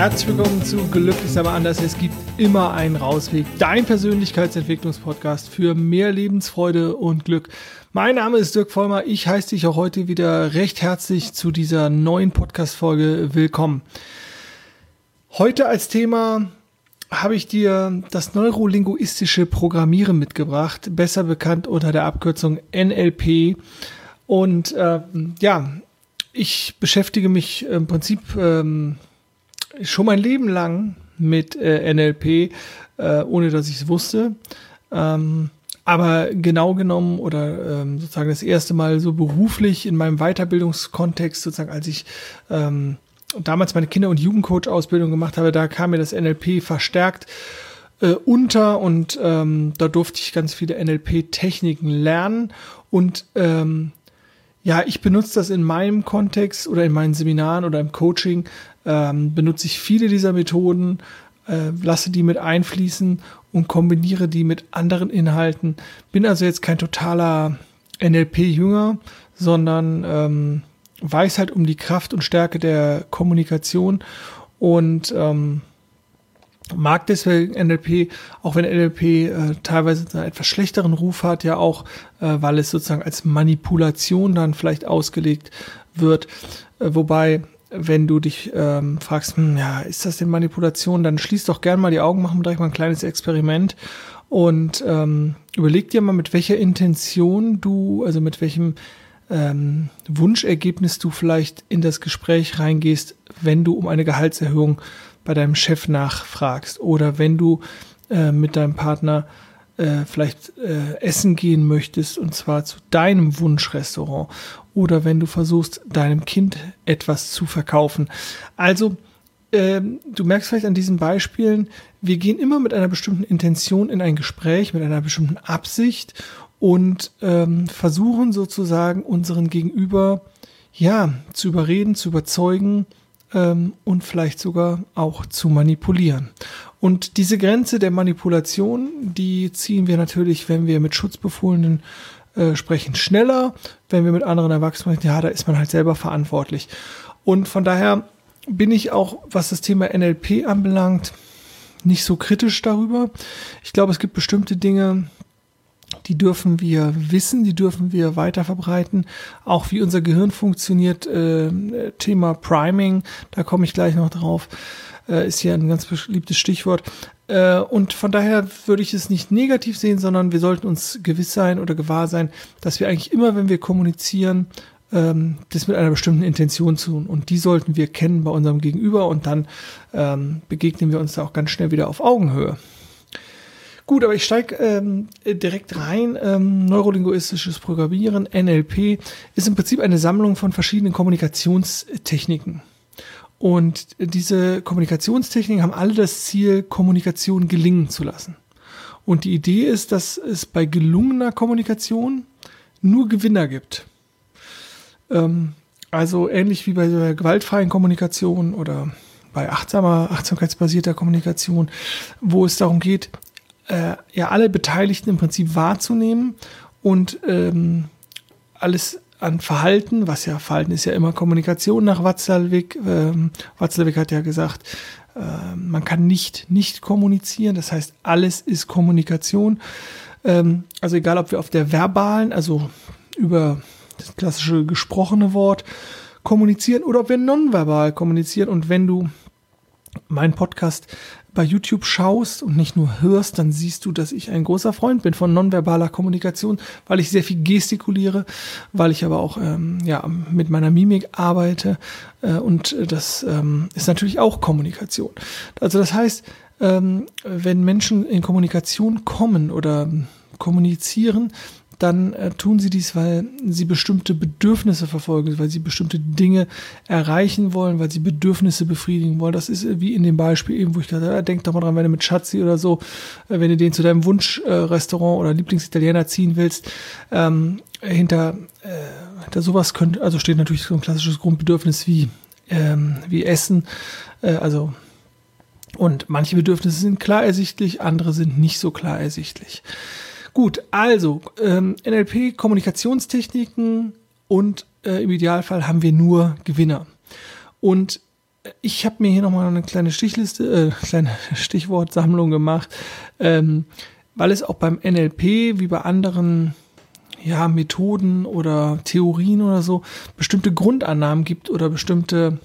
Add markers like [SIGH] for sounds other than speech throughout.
Herzlich willkommen zu Glücklich aber anders. Es gibt immer einen Rausweg. Dein Persönlichkeitsentwicklungspodcast für mehr Lebensfreude und Glück. Mein Name ist Dirk Vollmer. Ich heiße dich auch heute wieder recht herzlich zu dieser neuen Podcast-Folge willkommen. Heute als Thema habe ich dir das neurolinguistische Programmieren mitgebracht, besser bekannt unter der Abkürzung NLP. Und äh, ja, ich beschäftige mich im Prinzip ähm, schon mein Leben lang mit äh, NLP, äh, ohne dass ich es wusste. Ähm, aber genau genommen oder ähm, sozusagen das erste Mal so beruflich in meinem Weiterbildungskontext, sozusagen als ich ähm, damals meine Kinder- und Jugendcoach-Ausbildung gemacht habe, da kam mir das NLP verstärkt äh, unter und ähm, da durfte ich ganz viele NLP-Techniken lernen und ähm, ja, ich benutze das in meinem Kontext oder in meinen Seminaren oder im Coaching, ähm, benutze ich viele dieser Methoden, äh, lasse die mit einfließen und kombiniere die mit anderen Inhalten. Bin also jetzt kein totaler NLP-Jünger, sondern ähm, weiß halt um die Kraft und Stärke der Kommunikation und ähm, mag deswegen NLP, auch wenn NLP äh, teilweise einen etwas schlechteren Ruf hat, ja auch, äh, weil es sozusagen als Manipulation dann vielleicht ausgelegt wird. Äh, wobei, wenn du dich ähm, fragst, hm, ja, ist das denn Manipulation, dann schließ doch gern mal die Augen, machen wir gleich mal ein kleines Experiment und ähm, überleg dir mal, mit welcher Intention du, also mit welchem ähm, Wunschergebnis du vielleicht in das Gespräch reingehst, wenn du um eine Gehaltserhöhung bei deinem Chef nachfragst oder wenn du äh, mit deinem Partner äh, vielleicht äh, essen gehen möchtest und zwar zu deinem Wunschrestaurant oder wenn du versuchst, deinem Kind etwas zu verkaufen. Also, ähm, du merkst vielleicht an diesen Beispielen, wir gehen immer mit einer bestimmten Intention in ein Gespräch, mit einer bestimmten Absicht und ähm, versuchen sozusagen unseren Gegenüber ja zu überreden, zu überzeugen, ähm, und vielleicht sogar auch zu manipulieren. Und diese Grenze der Manipulation, die ziehen wir natürlich, wenn wir mit Schutzbefohlenen äh, sprechen, schneller. Wenn wir mit anderen Erwachsenen sprechen, ja, da ist man halt selber verantwortlich. Und von daher bin ich auch, was das Thema NLP anbelangt, nicht so kritisch darüber. Ich glaube, es gibt bestimmte Dinge, die dürfen wir wissen, die dürfen wir weiter verbreiten. Auch wie unser Gehirn funktioniert, äh, Thema Priming, da komme ich gleich noch drauf, äh, ist hier ein ganz beliebtes Stichwort. Äh, und von daher würde ich es nicht negativ sehen, sondern wir sollten uns gewiss sein oder gewahr sein, dass wir eigentlich immer, wenn wir kommunizieren, ähm, das mit einer bestimmten Intention tun. Und die sollten wir kennen bei unserem Gegenüber und dann ähm, begegnen wir uns da auch ganz schnell wieder auf Augenhöhe. Gut, aber ich steige ähm, direkt rein. Ähm, Neurolinguistisches Programmieren, NLP, ist im Prinzip eine Sammlung von verschiedenen Kommunikationstechniken. Und diese Kommunikationstechniken haben alle das Ziel, Kommunikation gelingen zu lassen. Und die Idee ist, dass es bei gelungener Kommunikation nur Gewinner gibt. Ähm, also ähnlich wie bei der gewaltfreien Kommunikation oder bei achtsamer, achtsamkeitsbasierter Kommunikation, wo es darum geht, äh, ja alle Beteiligten im Prinzip wahrzunehmen und ähm, alles an Verhalten, was ja Verhalten ist ja immer Kommunikation nach Watzlawick. Ähm, Watzlawick hat ja gesagt, äh, man kann nicht nicht kommunizieren, das heißt alles ist Kommunikation. Ähm, also egal, ob wir auf der verbalen, also über das klassische gesprochene Wort kommunizieren oder ob wir nonverbal kommunizieren und wenn du meinen Podcast bei YouTube schaust und nicht nur hörst, dann siehst du, dass ich ein großer Freund bin von nonverbaler Kommunikation, weil ich sehr viel gestikuliere, weil ich aber auch ähm, ja, mit meiner Mimik arbeite äh, und das ähm, ist natürlich auch Kommunikation. Also das heißt, ähm, wenn Menschen in Kommunikation kommen oder kommunizieren, dann äh, tun sie dies, weil sie bestimmte Bedürfnisse verfolgen, weil sie bestimmte Dinge erreichen wollen, weil sie Bedürfnisse befriedigen wollen. Das ist äh, wie in dem Beispiel eben, wo ich gerade, äh, denk doch mal dran, wenn du mit Schatzi oder so, äh, wenn du den zu deinem Wunschrestaurant äh, oder Lieblingsitaliener ziehen willst, ähm, hinter, äh, hinter sowas könnte, also steht natürlich so ein klassisches Grundbedürfnis wie, ähm, wie Essen, also und manche Bedürfnisse sind klar ersichtlich, andere sind nicht so klar ersichtlich. Gut, also ähm, NLP, Kommunikationstechniken und äh, im Idealfall haben wir nur Gewinner. Und ich habe mir hier nochmal eine kleine Stichliste, äh, [LAUGHS] kleine Stichwortsammlung gemacht, ähm, weil es auch beim NLP wie bei anderen ja, Methoden oder Theorien oder so bestimmte Grundannahmen gibt oder bestimmte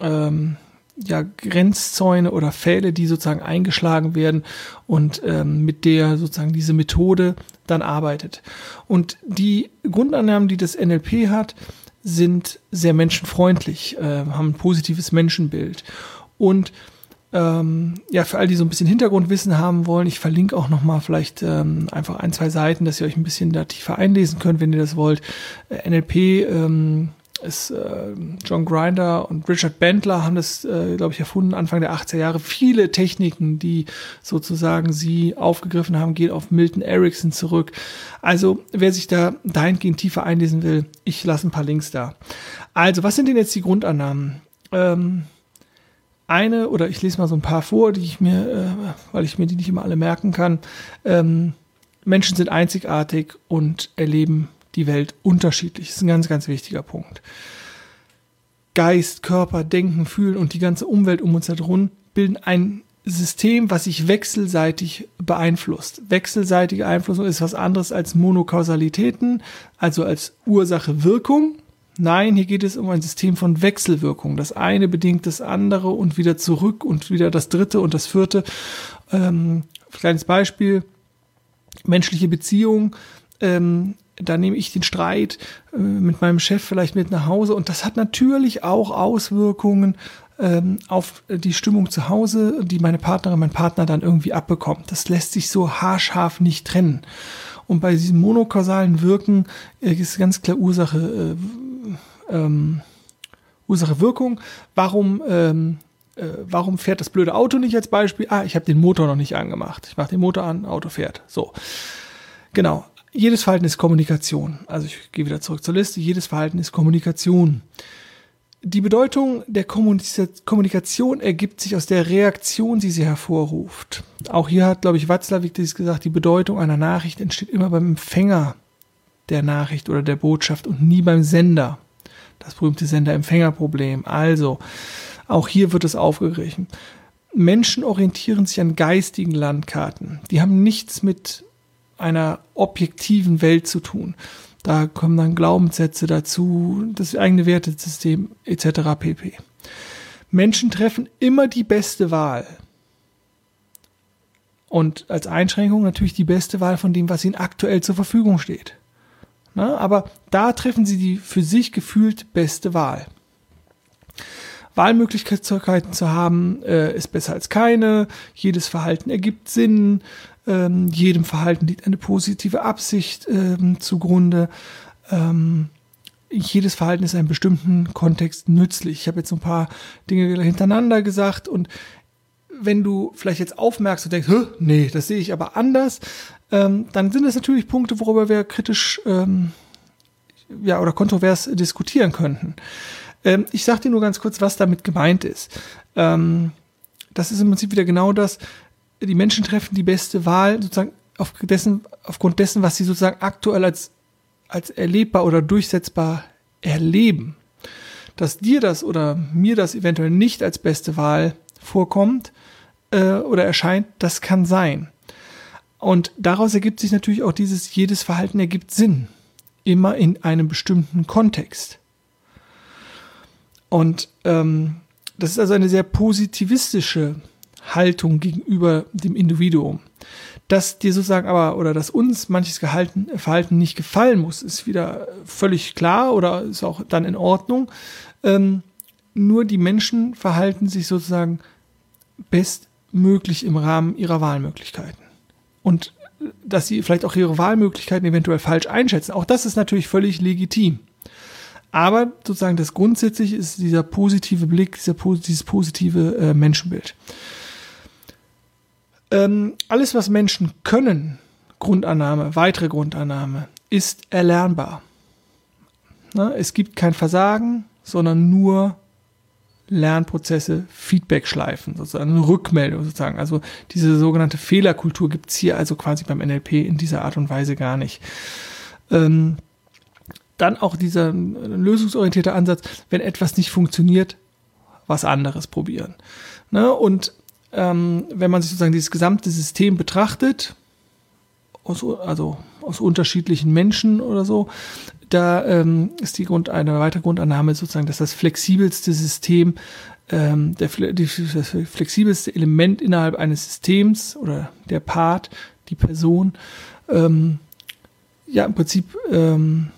ähm, ja, Grenzzäune oder Pfähle, die sozusagen eingeschlagen werden und ähm, mit der sozusagen diese Methode dann arbeitet. Und die Grundannahmen, die das NLP hat, sind sehr menschenfreundlich, äh, haben ein positives Menschenbild. Und ähm, ja, für all die so ein bisschen Hintergrundwissen haben wollen, ich verlinke auch nochmal vielleicht ähm, einfach ein, zwei Seiten, dass ihr euch ein bisschen da tiefer einlesen könnt, wenn ihr das wollt. Äh, NLP ähm, ist äh, John Grinder und Richard Bentler haben das, äh, glaube ich, erfunden, Anfang der 80er Jahre. Viele Techniken, die sozusagen sie aufgegriffen haben, gehen auf Milton Erickson zurück. Also, wer sich da dahingehend tiefer einlesen will, ich lasse ein paar Links da. Also, was sind denn jetzt die Grundannahmen? Ähm, eine, oder ich lese mal so ein paar vor, die ich mir, äh, weil ich mir die nicht immer alle merken kann. Ähm, Menschen sind einzigartig und erleben die Welt unterschiedlich. Das ist ein ganz, ganz wichtiger Punkt. Geist, Körper, Denken, Fühlen und die ganze Umwelt um uns herum bilden ein System, was sich wechselseitig beeinflusst. Wechselseitige Einflussung ist was anderes als Monokausalitäten, also als Ursache-Wirkung. Nein, hier geht es um ein System von Wechselwirkung. Das eine bedingt das andere und wieder zurück und wieder das dritte und das vierte. Ähm, kleines Beispiel. Menschliche Beziehung. Ähm, da nehme ich den Streit äh, mit meinem Chef vielleicht mit nach Hause und das hat natürlich auch Auswirkungen ähm, auf die Stimmung zu Hause, die meine Partnerin, mein Partner dann irgendwie abbekommt. Das lässt sich so haarscharf nicht trennen. Und bei diesem monokausalen Wirken äh, ist ganz klar Ursache, äh, ähm, Ursache-Wirkung. Warum, ähm, äh, warum fährt das blöde Auto nicht als Beispiel? Ah, ich habe den Motor noch nicht angemacht. Ich mache den Motor an, Auto fährt. So. Genau jedes Verhalten ist Kommunikation. Also ich gehe wieder zurück zur Liste. Jedes Verhalten ist Kommunikation. Die Bedeutung der Kommunikation ergibt sich aus der Reaktion, die sie hervorruft. Auch hier hat, glaube ich, Watzlawick gesagt, die Bedeutung einer Nachricht entsteht immer beim Empfänger der Nachricht oder der Botschaft und nie beim Sender. Das berühmte Sender-Empfänger-Problem. Also, auch hier wird es aufgegriffen. Menschen orientieren sich an geistigen Landkarten. Die haben nichts mit einer objektiven Welt zu tun. Da kommen dann Glaubenssätze dazu, das eigene Wertesystem etc. pp. Menschen treffen immer die beste Wahl. Und als Einschränkung natürlich die beste Wahl von dem, was ihnen aktuell zur Verfügung steht. Na, aber da treffen sie die für sich gefühlt beste Wahl. Wahlmöglichkeiten zu haben, äh, ist besser als keine. Jedes Verhalten ergibt Sinn. Ähm, jedem Verhalten liegt eine positive Absicht ähm, zugrunde. Ähm, jedes Verhalten ist in einem bestimmten Kontext nützlich. Ich habe jetzt ein paar Dinge hintereinander gesagt und wenn du vielleicht jetzt aufmerkst und denkst, nee, das sehe ich aber anders, ähm, dann sind das natürlich Punkte, worüber wir kritisch ähm, ja, oder kontrovers diskutieren könnten. Ähm, ich sage dir nur ganz kurz, was damit gemeint ist. Das ist im Prinzip wieder genau das, die Menschen treffen die beste Wahl sozusagen auf dessen, aufgrund dessen, was sie sozusagen aktuell als, als erlebbar oder durchsetzbar erleben. Dass dir das oder mir das eventuell nicht als beste Wahl vorkommt äh, oder erscheint, das kann sein. Und daraus ergibt sich natürlich auch dieses, jedes Verhalten ergibt Sinn. Immer in einem bestimmten Kontext. Und ähm, das ist also eine sehr positivistische Haltung gegenüber dem Individuum. Dass dir sozusagen aber oder dass uns manches Gehalten, Verhalten nicht gefallen muss, ist wieder völlig klar oder ist auch dann in Ordnung. Ähm, nur die Menschen verhalten sich sozusagen bestmöglich im Rahmen ihrer Wahlmöglichkeiten. Und dass sie vielleicht auch ihre Wahlmöglichkeiten eventuell falsch einschätzen, auch das ist natürlich völlig legitim. Aber sozusagen das Grundsätzliche ist dieser positive Blick, dieser, dieses positive äh, Menschenbild. Ähm, alles, was Menschen können, Grundannahme, weitere Grundannahme, ist erlernbar. Na, es gibt kein Versagen, sondern nur Lernprozesse, Feedback-Schleifen, sozusagen Rückmeldung sozusagen. Also diese sogenannte Fehlerkultur gibt es hier also quasi beim NLP in dieser Art und Weise gar nicht. Ähm, dann auch dieser lösungsorientierte Ansatz, wenn etwas nicht funktioniert, was anderes probieren. Ne? Und ähm, wenn man sich sozusagen dieses gesamte System betrachtet, aus, also aus unterschiedlichen Menschen oder so, da ähm, ist die Grund, eine weitere Grundannahme sozusagen, dass das flexibelste System, ähm, der, die, das flexibelste Element innerhalb eines Systems oder der Part, die Person, ähm, ja im Prinzip ähm,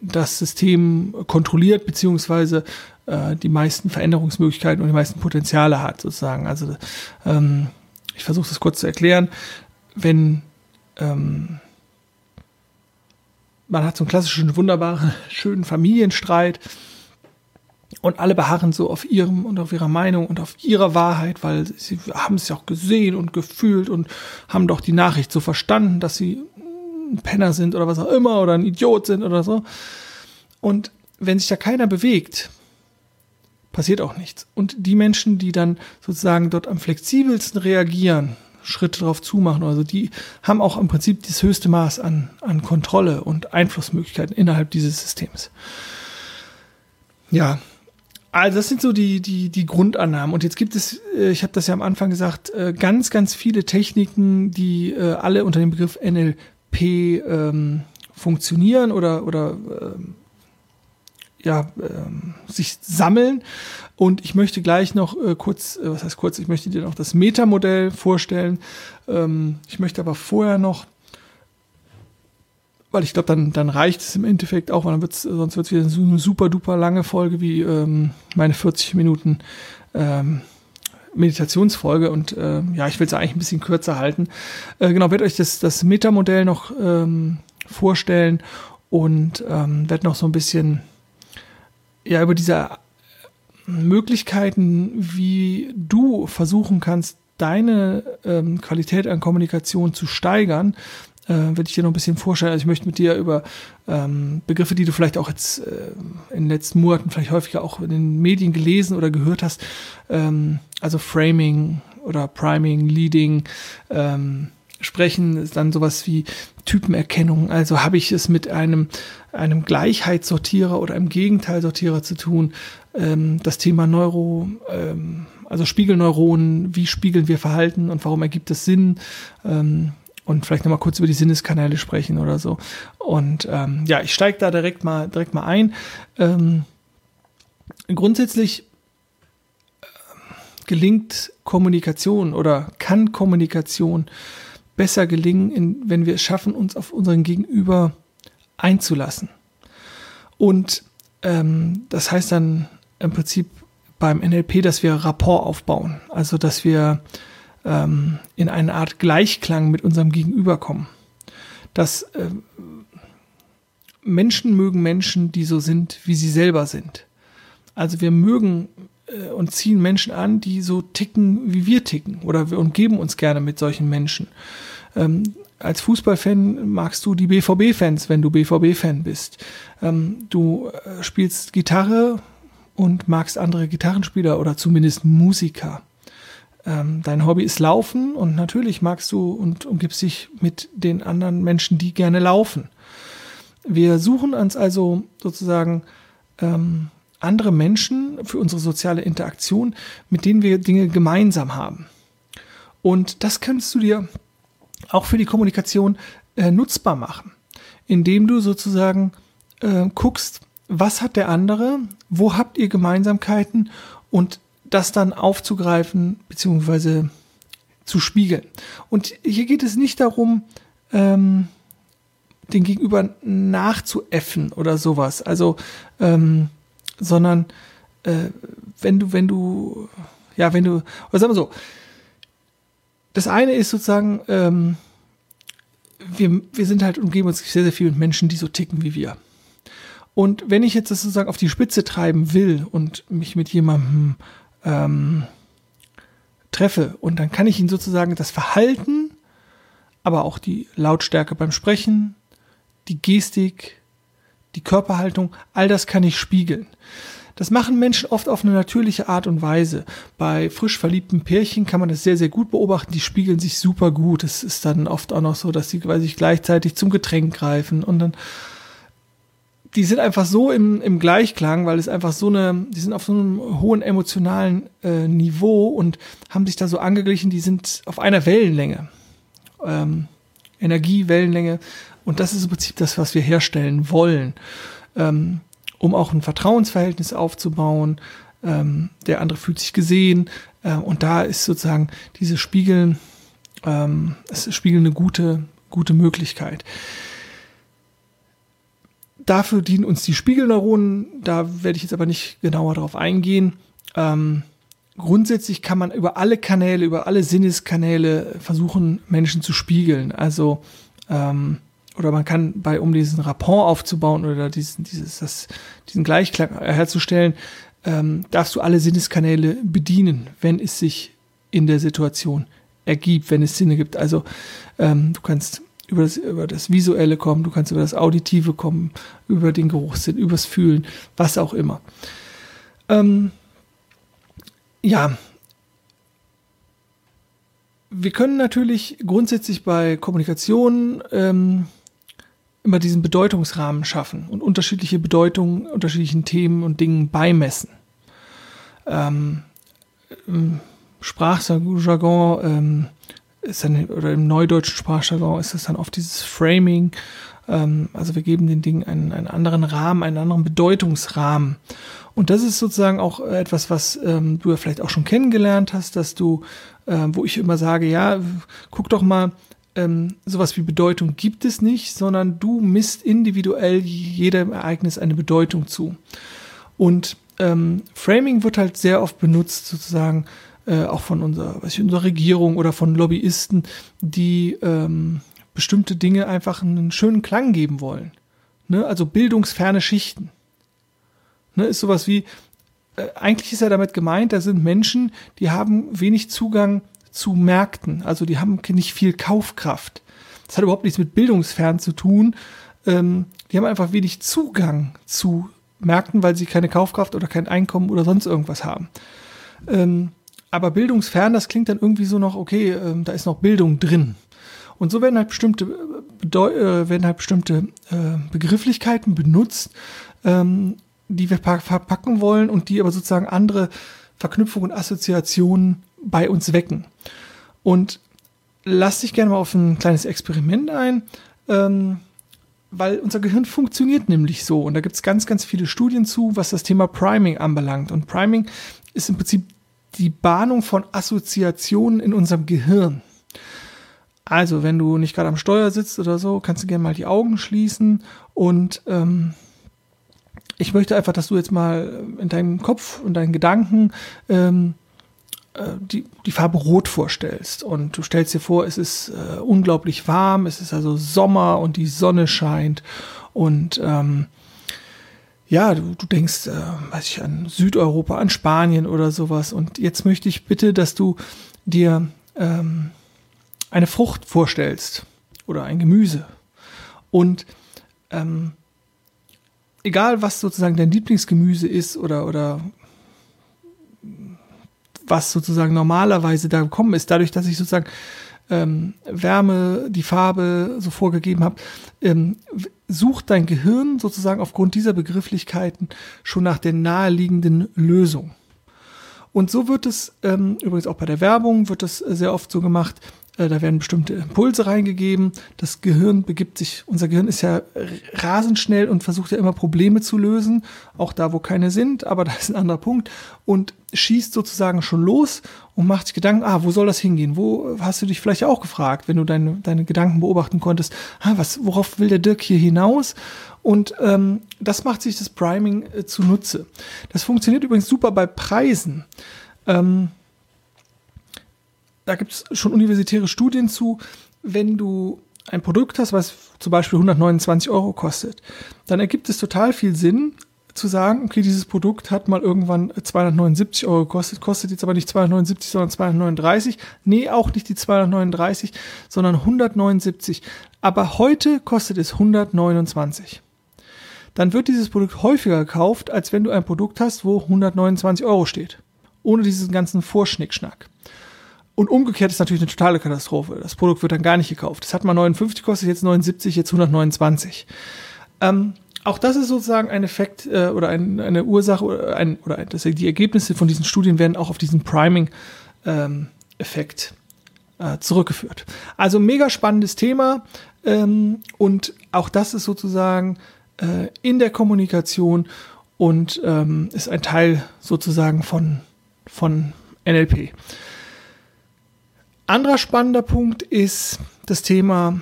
das System kontrolliert, beziehungsweise äh, die meisten Veränderungsmöglichkeiten und die meisten Potenziale hat, sozusagen. Also ähm, ich versuche das kurz zu erklären. Wenn ähm, man hat so einen klassischen, wunderbaren, [LAUGHS] schönen Familienstreit und alle beharren so auf ihrem und auf ihrer Meinung und auf ihrer Wahrheit, weil sie haben es ja auch gesehen und gefühlt und haben doch die Nachricht so verstanden, dass sie ein Penner sind oder was auch immer oder ein Idiot sind oder so. Und wenn sich da keiner bewegt, passiert auch nichts. Und die Menschen, die dann sozusagen dort am flexibelsten reagieren, Schritte drauf zumachen, also die haben auch im Prinzip das höchste Maß an, an Kontrolle und Einflussmöglichkeiten innerhalb dieses Systems. Ja, also das sind so die, die, die Grundannahmen. Und jetzt gibt es, äh, ich habe das ja am Anfang gesagt, äh, ganz, ganz viele Techniken, die äh, alle unter dem Begriff NLP ähm, funktionieren oder, oder ähm, ja, ähm, sich sammeln. Und ich möchte gleich noch äh, kurz, äh, was heißt kurz, ich möchte dir noch das Metamodell vorstellen. Ähm, ich möchte aber vorher noch, weil ich glaube, dann, dann reicht es im Endeffekt auch, weil dann wird's, sonst wird es wieder so eine super duper lange Folge wie ähm, meine 40 Minuten ähm, Meditationsfolge und äh, ja, ich will es eigentlich ein bisschen kürzer halten. Äh, genau, werde euch das, das Metamodell noch ähm, vorstellen und ähm, werde noch so ein bisschen ja über diese Möglichkeiten, wie du versuchen kannst, deine ähm, Qualität an Kommunikation zu steigern, äh, werde ich dir noch ein bisschen vorstellen. Also ich möchte mit dir über ähm, Begriffe, die du vielleicht auch jetzt äh, in den letzten Monaten vielleicht häufiger auch in den Medien gelesen oder gehört hast, ähm, also Framing oder Priming, Leading, ähm, sprechen, ist dann sowas wie Typenerkennung. Also habe ich es mit einem, einem Gleichheitssortierer oder einem Gegenteilsortierer zu tun. Ähm, das Thema Neuro, ähm, also Spiegelneuronen, wie spiegeln wir Verhalten und warum ergibt es Sinn? Ähm, und vielleicht nochmal kurz über die Sinneskanäle sprechen oder so. Und ähm, ja, ich steige da direkt mal, direkt mal ein. Ähm, grundsätzlich äh, gelingt Kommunikation oder kann Kommunikation besser gelingen, in, wenn wir es schaffen, uns auf unseren Gegenüber einzulassen. Und ähm, das heißt dann im Prinzip beim NLP, dass wir Rapport aufbauen, also dass wir ähm, in eine Art Gleichklang mit unserem Gegenüber kommen. Dass äh, Menschen mögen Menschen, die so sind, wie sie selber sind. Also wir mögen äh, und ziehen Menschen an, die so ticken, wie wir ticken. Oder wir umgeben uns gerne mit solchen Menschen. Ähm, als Fußballfan magst du die BVB-Fans, wenn du BVB-Fan bist. Ähm, du äh, spielst Gitarre und magst andere Gitarrenspieler oder zumindest Musiker. Ähm, dein Hobby ist Laufen und natürlich magst du und umgibst dich mit den anderen Menschen, die gerne laufen. Wir suchen uns also sozusagen ähm, andere Menschen für unsere soziale Interaktion, mit denen wir Dinge gemeinsam haben. Und das kannst du dir auch für die Kommunikation äh, nutzbar machen, indem du sozusagen äh, guckst, was hat der andere, wo habt ihr Gemeinsamkeiten und das dann aufzugreifen bzw. zu spiegeln. Und hier geht es nicht darum, ähm, den Gegenüber nachzuäffen oder sowas. Also ähm, sondern äh, wenn du, wenn du, ja, wenn du, oder sagen wir so, das eine ist sozusagen, ähm, wir, wir sind halt umgeben uns sehr, sehr viel mit Menschen, die so ticken wie wir. Und wenn ich jetzt das sozusagen auf die Spitze treiben will und mich mit jemandem ähm, treffe und dann kann ich ihn sozusagen das Verhalten, aber auch die Lautstärke beim Sprechen, die Gestik, die Körperhaltung, all das kann ich spiegeln. Das machen Menschen oft auf eine natürliche Art und Weise. Bei frisch verliebten Pärchen kann man das sehr, sehr gut beobachten. Die spiegeln sich super gut. Es ist dann oft auch noch so, dass sie weil sich gleichzeitig zum Getränk greifen und dann die sind einfach so im, im Gleichklang, weil es einfach so eine, die sind auf so einem hohen emotionalen äh, Niveau und haben sich da so angeglichen, die sind auf einer Wellenlänge. Ähm, Energiewellenlänge. Und das ist im Prinzip das, was wir herstellen wollen, ähm, um auch ein Vertrauensverhältnis aufzubauen. Ähm, der andere fühlt sich gesehen. Äh, und da ist sozusagen diese Spiegeln, ähm, es Spiegeln eine gute, gute Möglichkeit. Dafür dienen uns die Spiegelneuronen. Da werde ich jetzt aber nicht genauer darauf eingehen. Ähm, grundsätzlich kann man über alle Kanäle, über alle Sinneskanäle versuchen, Menschen zu spiegeln. Also ähm, oder man kann bei, um diesen Rapport aufzubauen oder diesen, dieses, das, diesen Gleichklang herzustellen, ähm, darfst du alle Sinneskanäle bedienen, wenn es sich in der Situation ergibt, wenn es Sinne gibt. Also ähm, du kannst über das, über das Visuelle kommen, du kannst über das Auditive kommen, über den Geruchssinn, übers Fühlen, was auch immer. Ähm, ja, wir können natürlich grundsätzlich bei Kommunikation ähm, immer diesen Bedeutungsrahmen schaffen und unterschiedliche Bedeutungen unterschiedlichen Themen und Dingen beimessen. Ähm, Sprachjargon ähm, ist dann, oder im neudeutschen Sprachjargon ist es dann oft dieses Framing. Ähm, also wir geben den Dingen einen, einen anderen Rahmen, einen anderen Bedeutungsrahmen. Und das ist sozusagen auch etwas, was ähm, du ja vielleicht auch schon kennengelernt hast, dass du, äh, wo ich immer sage, ja, guck doch mal, ähm, sowas wie Bedeutung gibt es nicht, sondern du misst individuell jedem Ereignis eine Bedeutung zu. Und ähm, Framing wird halt sehr oft benutzt, sozusagen, äh, auch von unserer, weiß ich, unserer Regierung oder von Lobbyisten, die ähm, bestimmte Dinge einfach einen schönen Klang geben wollen. Ne? Also bildungsferne Schichten. Ne? Ist sowas wie, äh, eigentlich ist ja damit gemeint, da sind Menschen, die haben wenig Zugang zu Märkten, also die haben nicht viel Kaufkraft. Das hat überhaupt nichts mit bildungsfern zu tun. Ähm, die haben einfach wenig Zugang zu Märkten, weil sie keine Kaufkraft oder kein Einkommen oder sonst irgendwas haben. Ähm, aber bildungsfern, das klingt dann irgendwie so noch, okay, äh, da ist noch Bildung drin. Und so werden halt bestimmte, äh, werden halt bestimmte äh, Begrifflichkeiten benutzt, ähm, die wir verpacken wollen und die aber sozusagen andere Verknüpfungen und Assoziationen bei uns wecken. Und lass dich gerne mal auf ein kleines Experiment ein, ähm, weil unser Gehirn funktioniert nämlich so. Und da gibt es ganz, ganz viele Studien zu, was das Thema Priming anbelangt. Und Priming ist im Prinzip die Bahnung von Assoziationen in unserem Gehirn. Also, wenn du nicht gerade am Steuer sitzt oder so, kannst du gerne mal die Augen schließen und ähm, ich möchte einfach, dass du jetzt mal in deinem Kopf und deinen Gedanken ähm, äh, die, die Farbe Rot vorstellst. Und du stellst dir vor, es ist äh, unglaublich warm, es ist also Sommer und die Sonne scheint und ähm, ja, du, du denkst, äh, weiß ich, an Südeuropa, an Spanien oder sowas. Und jetzt möchte ich bitte, dass du dir ähm, eine Frucht vorstellst oder ein Gemüse. Und ähm, egal, was sozusagen dein Lieblingsgemüse ist oder, oder was sozusagen normalerweise da gekommen ist, dadurch, dass ich sozusagen ähm, Wärme, die Farbe so vorgegeben habe, ähm, sucht dein Gehirn sozusagen aufgrund dieser Begrifflichkeiten schon nach der naheliegenden Lösung. Und so wird es ähm, übrigens auch bei der Werbung wird das sehr oft so gemacht. Äh, da werden bestimmte Impulse reingegeben. Das Gehirn begibt sich, unser Gehirn ist ja rasend schnell und versucht ja immer Probleme zu lösen, auch da, wo keine sind, aber [LAUGHS] da ist ein anderer Punkt und schießt sozusagen schon los und macht sich Gedanken, ah, wo soll das hingehen? Wo hast du dich vielleicht auch gefragt, wenn du deine, deine Gedanken beobachten konntest, ah, was, worauf will der Dirk hier hinaus? Und ähm, das macht sich das Priming äh, zunutze. Das funktioniert übrigens super bei Preisen. Ähm, da gibt es schon universitäre Studien zu, wenn du ein Produkt hast, was zum Beispiel 129 Euro kostet, dann ergibt es total viel Sinn zu sagen, okay, dieses Produkt hat mal irgendwann 279 Euro gekostet, kostet jetzt aber nicht 279, sondern 239. Nee, auch nicht die 239, sondern 179. Aber heute kostet es 129. Dann wird dieses Produkt häufiger gekauft, als wenn du ein Produkt hast, wo 129 Euro steht. Ohne diesen ganzen Vorschnickschnack. Und umgekehrt ist natürlich eine totale Katastrophe. Das Produkt wird dann gar nicht gekauft. Das hat mal 59 gekostet, jetzt 79, jetzt 129. Ähm, auch das ist sozusagen ein Effekt äh, oder ein, eine Ursache oder, ein, oder das, die Ergebnisse von diesen Studien werden auch auf diesen Priming-Effekt ähm, äh, zurückgeführt. Also mega spannendes Thema ähm, und auch das ist sozusagen äh, in der Kommunikation und ähm, ist ein Teil sozusagen von, von NLP. Anderer spannender Punkt ist das Thema,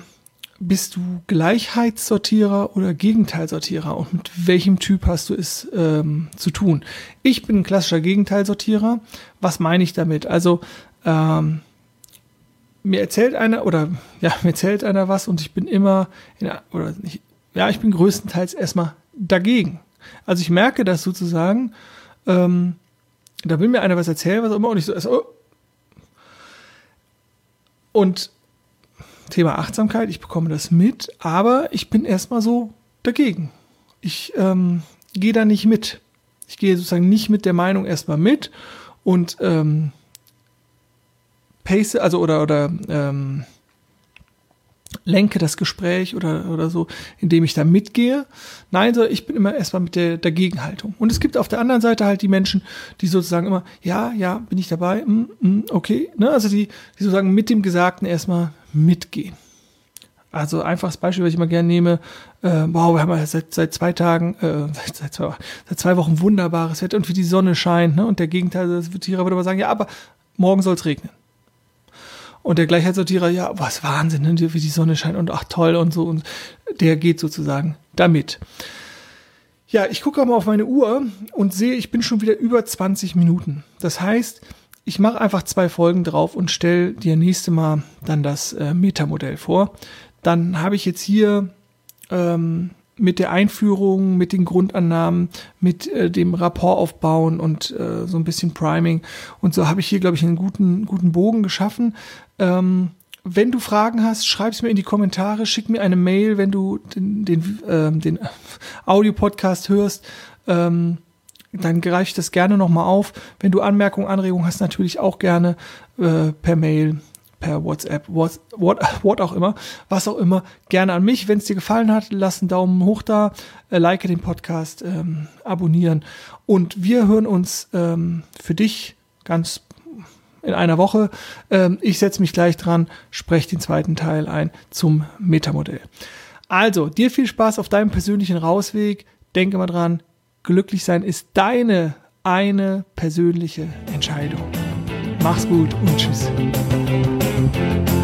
bist du Gleichheitssortierer oder Gegenteilsortierer und mit welchem Typ hast du es ähm, zu tun? Ich bin ein klassischer Gegenteilsortierer. Was meine ich damit? Also ähm, mir erzählt einer oder ja, mir erzählt einer was und ich bin immer in, oder nicht, ja, ich bin größtenteils erstmal dagegen. Also ich merke das sozusagen, ähm, da will mir einer was erzählen, was auch immer, und ich so, also, und Thema Achtsamkeit, ich bekomme das mit, aber ich bin erstmal so dagegen. Ich ähm, gehe da nicht mit. Ich gehe sozusagen nicht mit der Meinung erstmal mit und ähm, pace, also oder oder ähm, lenke das Gespräch oder, oder so, indem ich da mitgehe. Nein, so, ich bin immer erstmal mit der Dagegenhaltung. Und es gibt auf der anderen Seite halt die Menschen, die sozusagen immer, ja, ja, bin ich dabei, mm, mm, okay, ne? also die, die sozusagen mit dem Gesagten erstmal mitgehen. Also einfaches Beispiel, was ich immer gerne nehme, äh, wow, wir haben ja seit, seit zwei Tagen, äh, seit, zwei, seit zwei Wochen wunderbares Wetter und wie die Sonne scheint, ne? Und der Gegenteil des Tiere würde aber sagen, ja, aber morgen soll es regnen. Und der Gleichheitssortierer, ja, was Wahnsinn, ne? wie die Sonne scheint und ach toll und so. Und der geht sozusagen damit. Ja, ich gucke mal auf meine Uhr und sehe, ich bin schon wieder über 20 Minuten. Das heißt, ich mache einfach zwei Folgen drauf und stelle dir nächste Mal dann das äh, Metamodell vor. Dann habe ich jetzt hier ähm, mit der Einführung, mit den Grundannahmen, mit äh, dem Rapport aufbauen und äh, so ein bisschen Priming. Und so habe ich hier, glaube ich, einen guten, guten Bogen geschaffen. Ähm, wenn du Fragen hast, schreib es mir in die Kommentare, schick mir eine Mail, wenn du den, den, äh, den [LAUGHS] Audio-Podcast hörst. Ähm, dann greife ich das gerne nochmal auf. Wenn du Anmerkungen, Anregungen hast, natürlich auch gerne äh, per Mail per WhatsApp, what, what, [LAUGHS] what auch immer, was auch immer, gerne an mich. Wenn es dir gefallen hat, lass einen Daumen hoch da, äh, like den Podcast, ähm, abonnieren. Und wir hören uns ähm, für dich ganz in einer Woche. Ähm, ich setze mich gleich dran, spreche den zweiten Teil ein zum Metamodell. Also, dir viel Spaß auf deinem persönlichen Rausweg. Denke mal dran, glücklich sein ist deine eine persönliche Entscheidung. Mach's gut und tschüss. Thank you.